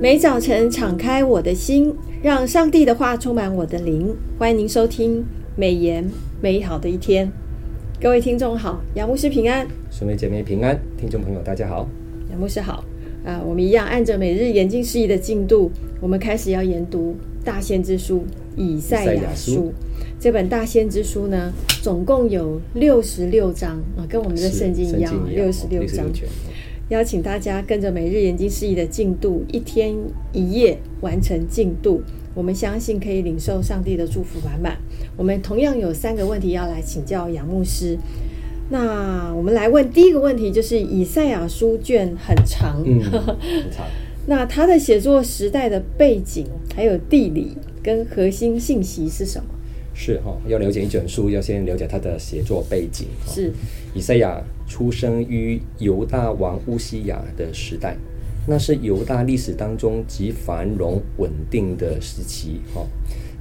每早晨敞开我的心，让上帝的话充满我的灵。欢迎您收听美言美好的一天。各位听众好，杨牧师平安，兄妹姐妹平安，听众朋友大家好，杨牧师好。啊，我们一样按着每日研经释义的进度，我们开始要研读大先知书以赛亚书。这本大先知书呢，总共有六十六章啊，跟我们的圣经一样，六十六章。邀请大家跟着每日研经释义的进度，一天一夜完成进度。我们相信可以领受上帝的祝福满满。我们同样有三个问题要来请教杨牧师。那我们来问第一个问题，就是以赛亚书卷很长，嗯，很长。那他的写作时代的背景，还有地理跟核心信息是什么？是哈，要了解一卷书，要先了解他的写作背景。是以赛亚。出生于犹大王乌西亚的时代，那是犹大历史当中极繁荣稳定的时期。哈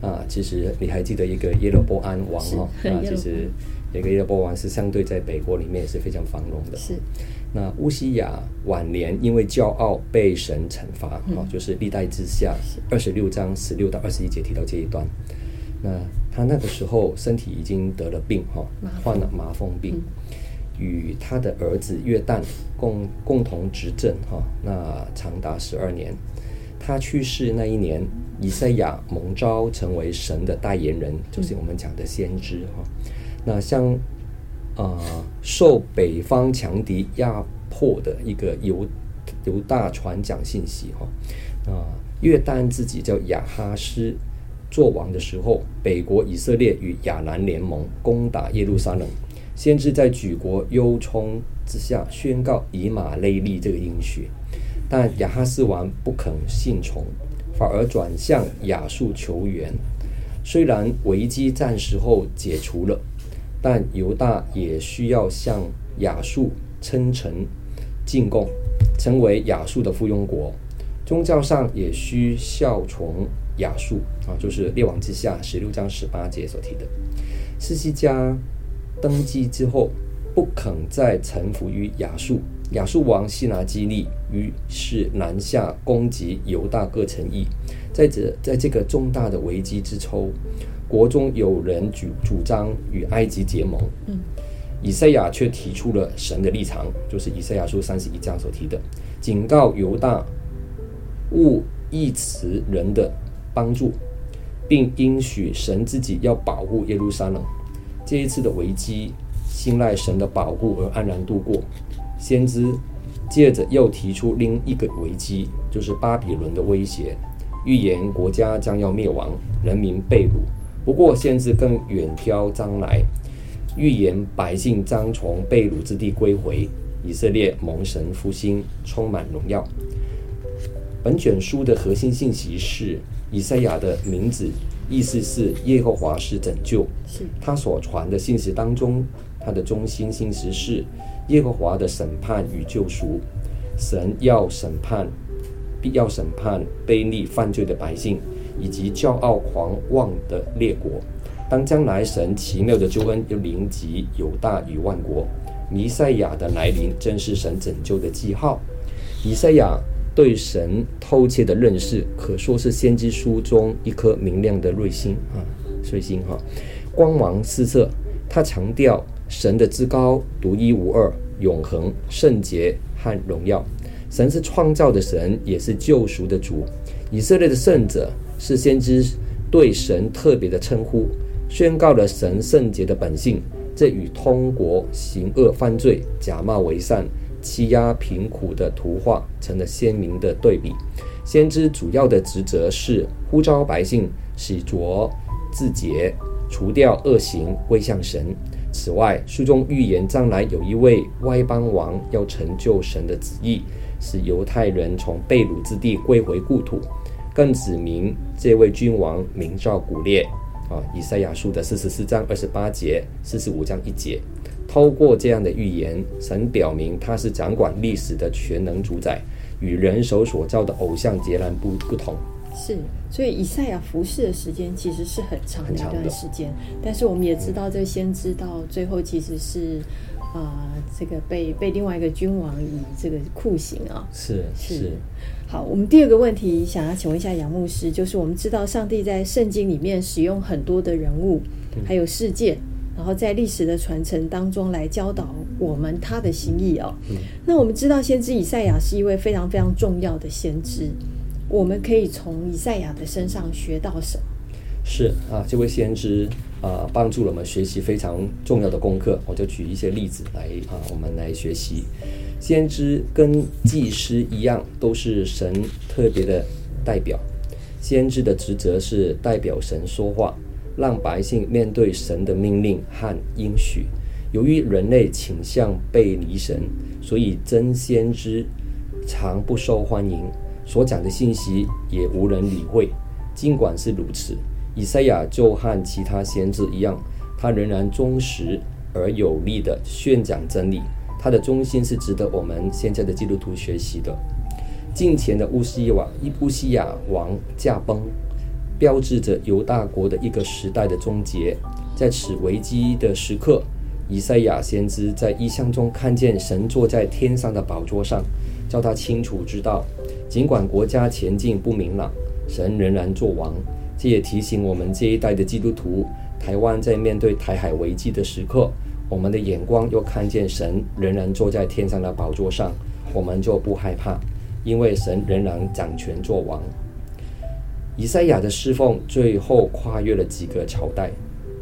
啊，其实你还记得一个耶罗波安王哈？啊，其实一个耶罗波安王是相对在北国里面也是非常繁荣的。是。那乌西雅晚年因为骄傲被神惩罚，哈、嗯，就是历代之下二十六章十六到二十一节提到这一段。那他那个时候身体已经得了病，哈，患了麻风病。嗯与他的儿子约旦共共同执政，哈，那长达十二年。他去世那一年，以赛亚蒙召成为神的代言人，就是我们讲的先知，哈。那像啊、呃，受北方强敌压迫的一个犹犹大传讲信息，哈。啊，约旦自己叫亚哈斯做王的时候，北国以色列与亚兰联盟攻打耶路撒冷。先知在举国忧冲之下宣告以马内利这个应许，但亚哈斯王不肯信从，反而转向亚述求援。虽然危机暂时后解除了，但犹大也需要向亚述称臣进贡，成为亚述的附庸国。宗教上也需效从亚述啊，就是列王记下十六章十八节所提的西西家。登基之后，不肯再臣服于亚述。亚述王西拿基立于是南下攻击犹大各城邑。在这在这个重大的危机之秋，国中有人主主张与埃及结盟。嗯，以赛亚却提出了神的立场，就是以赛亚书三十一章所提的，警告犹大勿依此人的帮助，并应许神自己要保护耶路撒冷。这一次的危机，信赖神的保护而安然度过。先知接着又提出另一个危机，就是巴比伦的威胁，预言国家将要灭亡，人民被掳。不过，先知更远挑将来，预言百姓将从被掳之地归回，以色列蒙神复兴，充满荣耀。本卷书的核心信息是以赛亚的名字。意思是耶和华是拯救，是他所传的信息当中，他的中心信息是耶和华的审判与救赎，神要审判，必要审判悖逆犯罪的百姓，以及骄傲狂妄的列国。当将来神奇妙的救恩又临及犹大与万国，弥赛亚的来临正是神拯救的记号。以赛亚。对神透彻的认识，可说是先知书中一颗明亮的瑞星啊，瑞星哈，光芒四射。他强调神的至高、独一无二、永恒、圣洁和荣耀。神是创造的神，也是救赎的主。以色列的圣者是先知对神特别的称呼，宣告了神圣洁的本性。这与通国行恶犯罪、假冒为善。欺压贫苦的图画成了鲜明的对比。先知主要的职责是呼召百姓洗濯自洁，除掉恶行，归向神。此外，书中预言将来有一位外邦王要成就神的旨意，使犹太人从被掳之地归回故土。更指明这位君王名叫古列。啊，以赛亚书的四十四章二十八节，四十五章一节。透过这样的预言，神表明他是掌管历史的全能主宰，与人手所造的偶像截然不不同。是，所以以赛亚服侍的时间其实是很长的一段时间。但是我们也知道，这先知到最后其实是啊、呃，这个被被另外一个君王以这个酷刑啊，是是。是好，我们第二个问题想要请问一下杨牧师，就是我们知道上帝在圣经里面使用很多的人物，还有事件，然后在历史的传承当中来教导我们他的心意哦。那我们知道先知以赛亚是一位非常非常重要的先知，我们可以从以赛亚的身上学到什么？是啊，这位先知啊，帮助了我们学习非常重要的功课。我就举一些例子来啊，我们来学习。先知跟祭司一样，都是神特别的代表。先知的职责是代表神说话，让百姓面对神的命令和应许。由于人类倾向背离神，所以真先知常不受欢迎，所讲的信息也无人理会。尽管是如此，以赛亚就和其他先知一样，他仍然忠实而有力地宣讲真理。他的忠心是值得我们现在的基督徒学习的。近前的乌西瓦伊布西亚王驾崩，标志着犹大国的一个时代的终结。在此危机的时刻，以赛亚先知在异象中看见神坐在天上的宝座上，叫他清楚知道，尽管国家前进不明朗，神仍然作王。这也提醒我们这一代的基督徒，台湾在面对台海危机的时刻。我们的眼光又看见神仍然坐在天上的宝座上，我们就不害怕，因为神仍然掌权作王。以赛亚的侍奉最后跨越了几个朝代，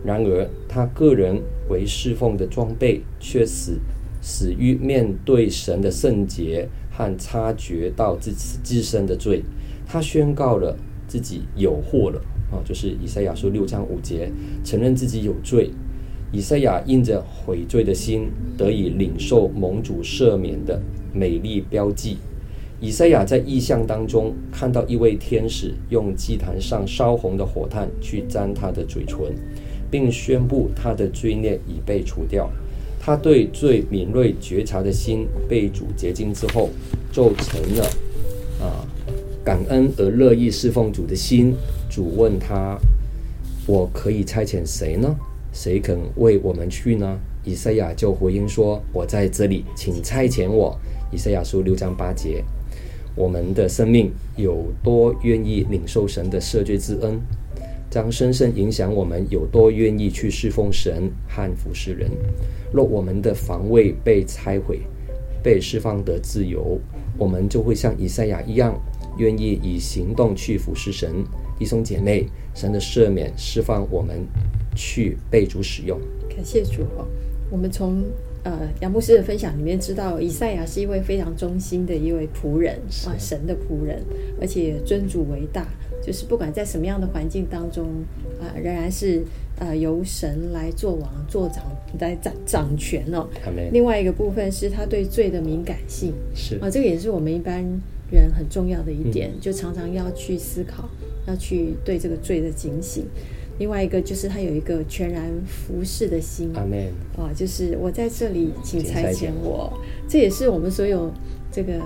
然而他个人为侍奉的装备却死死于面对神的圣洁和察觉到自己自身的罪。他宣告了自己有祸了啊，就是以赛亚书六章五节，承认自己有罪。以赛亚因着悔罪的心，得以领受盟主赦免的美丽标记。以赛亚在异象当中看到一位天使用祭坛上烧红的火炭去沾他的嘴唇，并宣布他的罪孽已被除掉。他对最敏锐觉察的心被主洁净之后，就成了啊感恩而乐意侍奉主的心。主问他：“我可以差遣谁呢？”谁肯为我们去呢？以赛亚就回应说：“我在这里，请差遣我。”以赛亚书六章八节。我们的生命有多愿意领受神的赦罪之恩，将深深影响我们有多愿意去侍奉神和服侍人。若我们的防卫被拆毁，被释放得自由，我们就会像以赛亚一样，愿意以行动去服侍神。弟兄姐妹，神的赦免释放我们。去被主使用，感谢主哦。我们从呃杨牧师的分享里面知道，以赛亚是一位非常忠心的一位仆人啊，神的仆人，而且尊主为大，就是不管在什么样的环境当中啊、呃，仍然是呃由神来做王、做掌、来掌掌权哦。另外一个部分是他对罪的敏感性，是啊，这个也是我们一般人很重要的一点，嗯、就常常要去思考，要去对这个罪的警醒。另外一个就是他有一个全然服侍的心，阿门啊，就是我在这里，请差遣我。这也是我们所有这个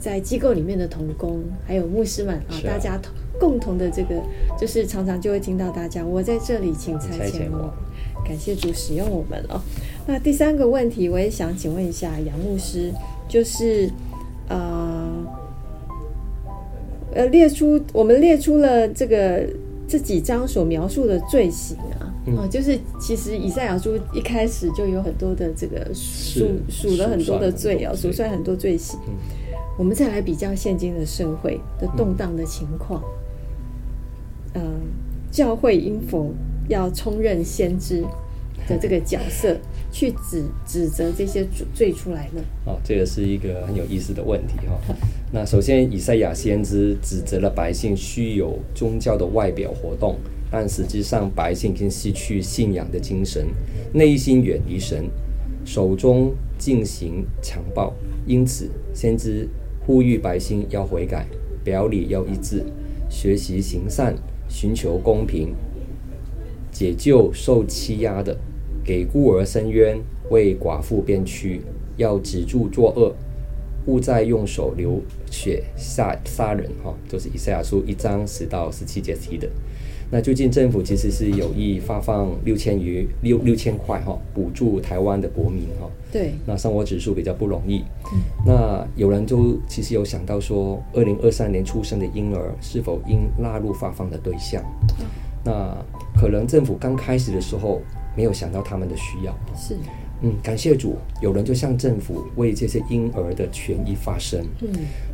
在机构里面的童工，还有牧师们啊，啊大家同共同的这个，就是常常就会听到大家，我在这里，请差遣我。感谢主使用我们哦。那第三个问题，我也想请问一下杨牧师，就是呃呃，列出我们列出了这个。这几章所描述的罪行啊，嗯、啊，就是其实以赛亚书一开始就有很多的这个数数了很多的罪啊，数算很多罪。行。嗯、我们再来比较现今的社会的动荡的情况，嗯、呃，教会应否要充任先知的这个角色？去指指责这些罪罪出来呢？哦，这个是一个很有意思的问题哈、那首先，以赛亚先知指责了百姓虚有宗教的外表活动，但实际上百姓已经失去信仰的精神，内心远离神，手中进行强暴。因此，先知呼吁百姓要悔改，表里要一致，学习行善，寻求公平，解救受欺压的。给孤儿伸冤，为寡妇辩屈，要止住作恶，勿再用手流血杀杀人。哈，就是以赛亚书一章十到十七节提的。那最近政府其实是有意发放六千余六六千块哈，补助台湾的国民哈。对。那生活指数比较不容易。嗯。那有人就其实有想到说，二零二三年出生的婴儿是否应纳入发放的对象？嗯。那可能政府刚开始的时候没有想到他们的需要。是。嗯，感谢主，有人就向政府为这些婴儿的权益发声。嗯。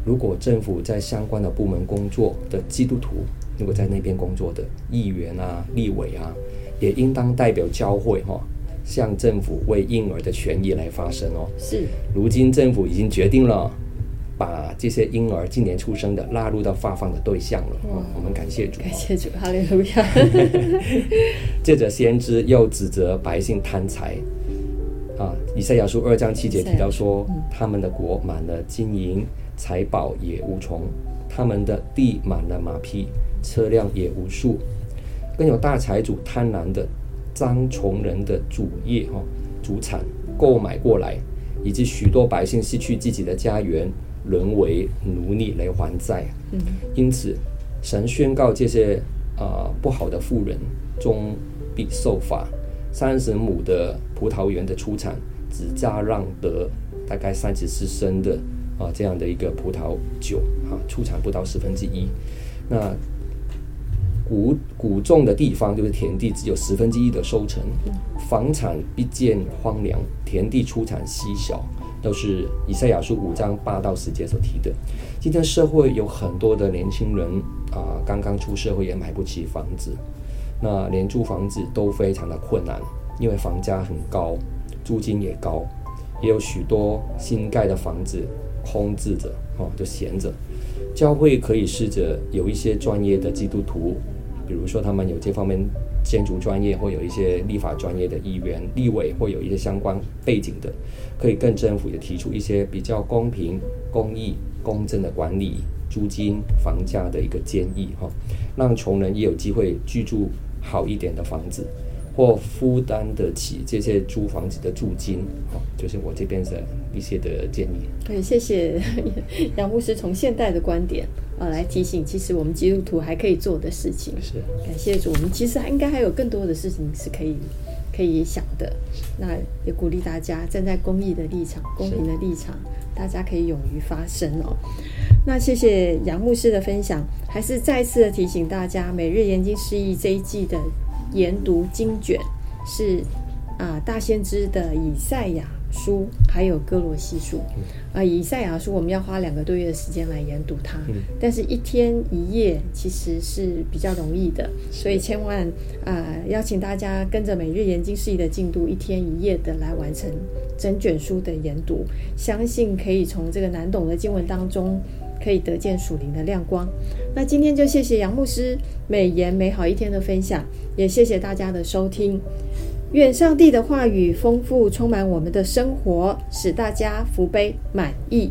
如果政府在相关的部门工作的基督徒，如果在那边工作的议员啊、立委啊，也应当代表教会哈、哦，向政府为婴儿的权益来发声哦。是。如今政府已经决定了，把这些婴儿今年出生的纳入到发放的对象了。哦，我们感谢主。感谢主，哈利路亚。接着先知又指责百姓贪财啊，以赛亚书二章七节提到说，嗯、他们的国满了金银财宝也无从，他们的地满了马匹。车辆也无数，更有大财主贪婪的将穷人的主业哈主产购买过来，以及许多百姓失去自己的家园，沦为奴隶来还债。嗯，因此神宣告这些啊、呃、不好的妇人终必受罚。三十亩的葡萄园的出产只加让得大概三十四升的啊这样的一个葡萄酒啊，出产不到十分之一。那谷谷种的地方就是田地，只有十分之一的收成，房产必见荒凉，田地出产稀少，都是以赛亚书五章八到十节所提的。今天社会有很多的年轻人啊，刚刚出社会也买不起房子，那连租房子都非常的困难，因为房价很高，租金也高，也有许多新盖的房子空置着，哦，就闲着。教会可以试着有一些专业的基督徒。比如说，他们有这方面建筑专业，或有一些立法专业的议员、立委，或有一些相关背景的，可以跟政府也提出一些比较公平、公益、公正的管理租金、房价的一个建议，哈，让穷人也有机会居住好一点的房子，或负担得起这些租房子的租金，哈，就是我这边的一些的建议。对，谢谢杨牧师从现代的观点。呃，来提醒，其实我们基督徒还可以做的事情。是，感谢主，我们其实还应该还有更多的事情是可以可以想的。那也鼓励大家站在公益的立场、公平的立场，大家可以勇于发声哦。那谢谢杨牧师的分享，还是再次的提醒大家，每日研经释义这一季的研读经卷是啊、呃，大先知的以赛亚书还有哥罗西书。啊，以赛亚书我们要花两个多月的时间来研读它，但是一天一夜其实是比较容易的，所以千万啊、呃，邀请大家跟着每日研经事宜的进度，一天一夜的来完成整卷书的研读，相信可以从这个难懂的经文当中可以得见属灵的亮光。那今天就谢谢杨牧师美言美好一天的分享，也谢谢大家的收听。愿上帝的话语丰富充满我们的生活，使大家福杯满溢。